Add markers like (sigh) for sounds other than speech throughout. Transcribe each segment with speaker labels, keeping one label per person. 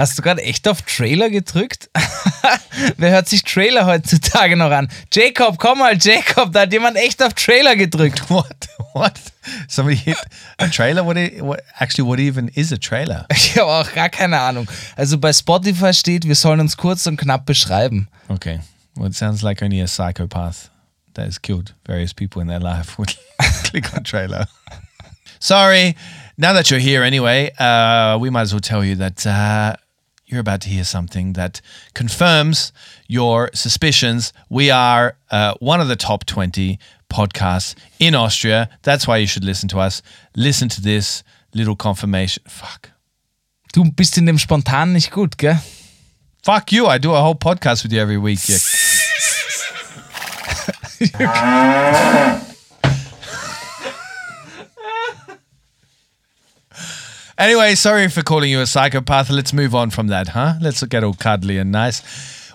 Speaker 1: Hast du gerade echt auf Trailer gedrückt? (laughs) Wer hört sich Trailer heutzutage noch an? Jacob, komm mal, Jacob, da hat jemand echt auf Trailer gedrückt. (laughs)
Speaker 2: What? What? Somebody hit a trailer? What, what? Actually, what even is a trailer? (laughs)
Speaker 1: Ich habe auch gar keine Ahnung. Also bei Spotify steht, wir sollen uns kurz und knapp beschreiben.
Speaker 2: Okay. Well, it sounds like only a psychopath that has killed various people in their life would click on trailer. Sorry. Now that you're here anyway, uh, we might as well tell you that uh, you're about to hear something that confirms your suspicions. We are uh, one of the top 20 podcasts in Austria. That's why you should listen to us. Listen to this little confirmation. Fuck.
Speaker 1: Du bist in dem Spontan nicht gut, gell?
Speaker 2: Fuck you. I do a whole podcast with you every week. you (laughs) (laughs) Anyway, sorry for calling you a psychopath. Let's move on from that, huh? Let's get all cuddly and nice.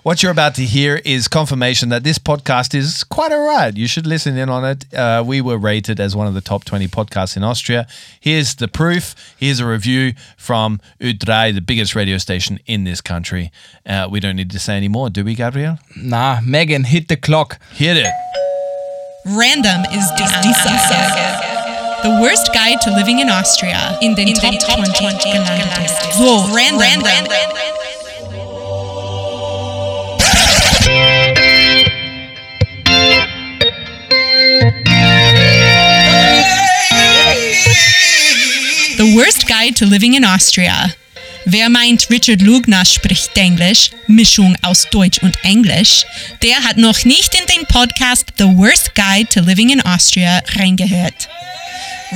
Speaker 2: What you're about to hear is confirmation that this podcast is quite all right. You should listen in on it. Uh, we were rated as one of the top 20 podcasts in Austria. Here's the proof. Here's a review from Ö3, the biggest radio station in this country. Uh, we don't need to say any more, do we, Gabriel?
Speaker 1: Na, Megan, hit the clock.
Speaker 2: Hit it.
Speaker 3: Random is die Ansage. The Wurst guide to living in Austria in den Top, 20, gelandet ist. So, random. The Wurst guide to living in Austria. Wer meint, Richard Lugner spricht Englisch, Mischung aus Deutsch und Englisch, der hat noch nicht in den Podcast The Wurst Guide to Living in Austria reingehört.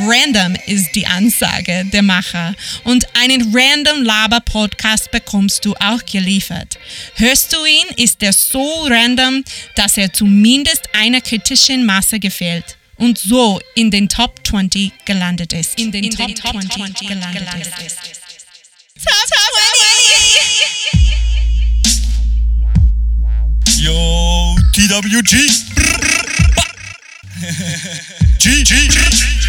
Speaker 3: Random ist die Ansage der Macher und einen Random Laber Podcast bekommst du auch geliefert. Hörst du ihn, ist er so random, dass er zumindest einer kritischen Masse gefällt und so in den Top 20 gelandet ist. In den, Top, 20, gelandet, ist. Top 20!
Speaker 4: Yo, TWG. (laughs) G, G, G.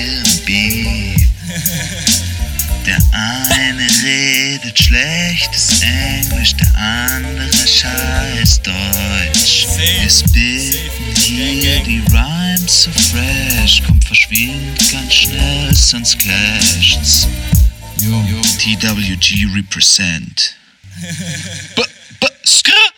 Speaker 5: redet schlechtes Englisch, der andere scheiß Deutsch. Wir spitten hier die Rhymes so fresh, kommt verschwind ganz schnell, sonst clasht's. TWG represent. (laughs) B -b -skr